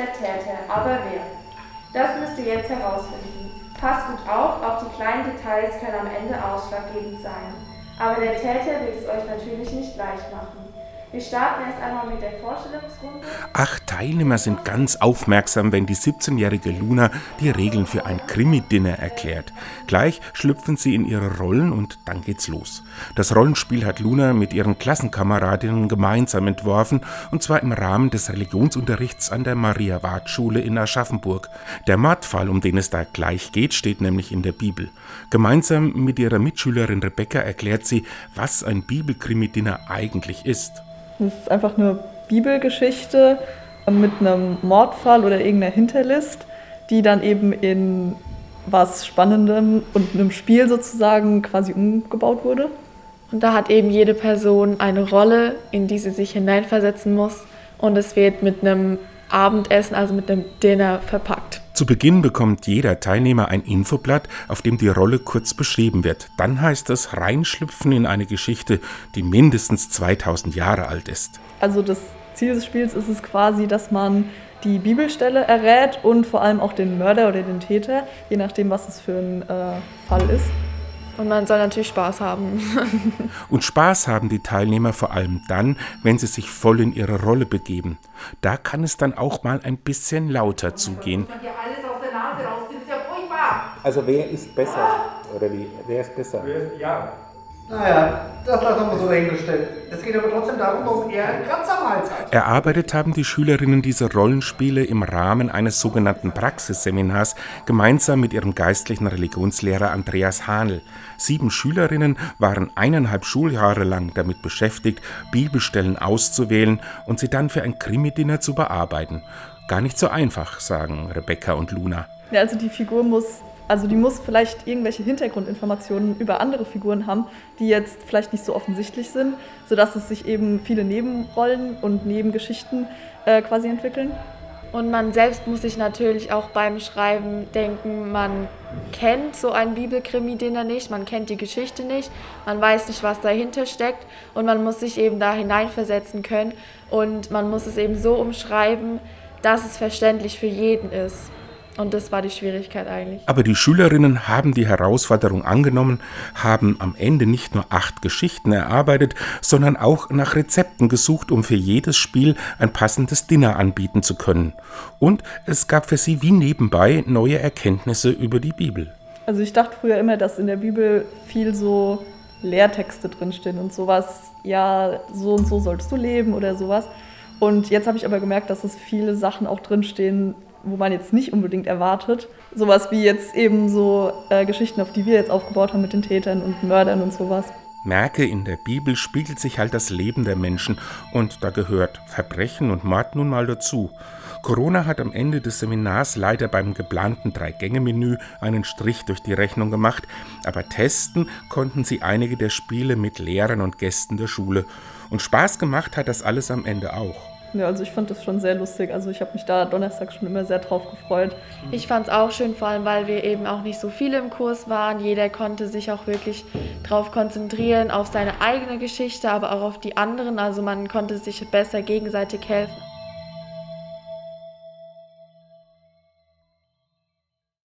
der Täter, aber wer? Das müsst ihr jetzt herausfinden. Passt gut auf, auch die kleinen Details können am Ende ausschlaggebend sein. Aber der Täter wird es euch natürlich nicht leicht machen. Wir starten erst einmal mit der Vorstellungsrunde. Acht Teilnehmer sind ganz aufmerksam, wenn die 17-jährige Luna die Regeln für ein Krimi-Dinner erklärt. Gleich schlüpfen sie in ihre Rollen und dann geht's los. Das Rollenspiel hat Luna mit ihren Klassenkameradinnen gemeinsam entworfen und zwar im Rahmen des Religionsunterrichts an der Maria-Ward-Schule in Aschaffenburg. Der Mordfall, um den es da gleich geht, steht nämlich in der Bibel. Gemeinsam mit ihrer Mitschülerin Rebecca erklärt sie, was ein Bibelkrimi-Dinner eigentlich ist. Das ist einfach eine Bibelgeschichte mit einem Mordfall oder irgendeiner Hinterlist, die dann eben in was Spannendem und einem Spiel sozusagen quasi umgebaut wurde. Und da hat eben jede Person eine Rolle, in die sie sich hineinversetzen muss. Und es wird mit einem Abendessen, also mit einem Dinner verpackt. Zu Beginn bekommt jeder Teilnehmer ein Infoblatt, auf dem die Rolle kurz beschrieben wird. Dann heißt es reinschlüpfen in eine Geschichte, die mindestens 2000 Jahre alt ist. Also das Ziel des Spiels ist es quasi, dass man die Bibelstelle errät und vor allem auch den Mörder oder den Täter, je nachdem, was es für ein äh, Fall ist. Und man soll natürlich Spaß haben. und Spaß haben die Teilnehmer vor allem dann, wenn sie sich voll in ihre Rolle begeben. Da kann es dann auch mal ein bisschen lauter zugehen. Also wer ist besser? Oder wie? Wer ist besser? Ja. Naja, das lassen wir so dahingestellt. Es geht aber trotzdem darum, warum er einen Kratzer am Hals hat. Erarbeitet haben die Schülerinnen diese Rollenspiele im Rahmen eines sogenannten Praxisseminars gemeinsam mit ihrem geistlichen Religionslehrer Andreas Hahnl. Sieben Schülerinnen waren eineinhalb Schuljahre lang damit beschäftigt, Bibelstellen auszuwählen und sie dann für ein Krimi-Dinner zu bearbeiten. Gar nicht so einfach, sagen Rebecca und Luna. Ja, also die Figur muss also die muss vielleicht irgendwelche Hintergrundinformationen über andere Figuren haben, die jetzt vielleicht nicht so offensichtlich sind, sodass es sich eben viele Nebenrollen und Nebengeschichten äh, quasi entwickeln. Und man selbst muss sich natürlich auch beim Schreiben denken, man kennt so ein Bibelkrimi-Dinner nicht, man kennt die Geschichte nicht, man weiß nicht, was dahinter steckt und man muss sich eben da hineinversetzen können und man muss es eben so umschreiben, dass es verständlich für jeden ist. Und das war die Schwierigkeit eigentlich. Aber die Schülerinnen haben die Herausforderung angenommen, haben am Ende nicht nur acht Geschichten erarbeitet, sondern auch nach Rezepten gesucht, um für jedes Spiel ein passendes Dinner anbieten zu können. Und es gab für sie wie nebenbei neue Erkenntnisse über die Bibel. Also ich dachte früher immer, dass in der Bibel viel so Lehrtexte drinstehen und sowas, ja, so und so solltest du leben oder sowas. Und jetzt habe ich aber gemerkt, dass es viele Sachen auch drinstehen, wo man jetzt nicht unbedingt erwartet. Sowas wie jetzt eben so äh, Geschichten, auf die wir jetzt aufgebaut haben mit den Tätern und Mördern und sowas. Merke, in der Bibel spiegelt sich halt das Leben der Menschen und da gehört Verbrechen und Mord nun mal dazu. Corona hat am Ende des Seminars leider beim geplanten Drei-Gänge-Menü einen Strich durch die Rechnung gemacht, aber testen konnten sie einige der Spiele mit Lehrern und Gästen der Schule. Und Spaß gemacht hat das alles am Ende auch. Ja, also ich fand das schon sehr lustig. Also ich habe mich da Donnerstag schon immer sehr drauf gefreut. Ich fand es auch schön, vor allem weil wir eben auch nicht so viele im Kurs waren. Jeder konnte sich auch wirklich darauf konzentrieren, auf seine eigene Geschichte, aber auch auf die anderen. Also man konnte sich besser gegenseitig helfen.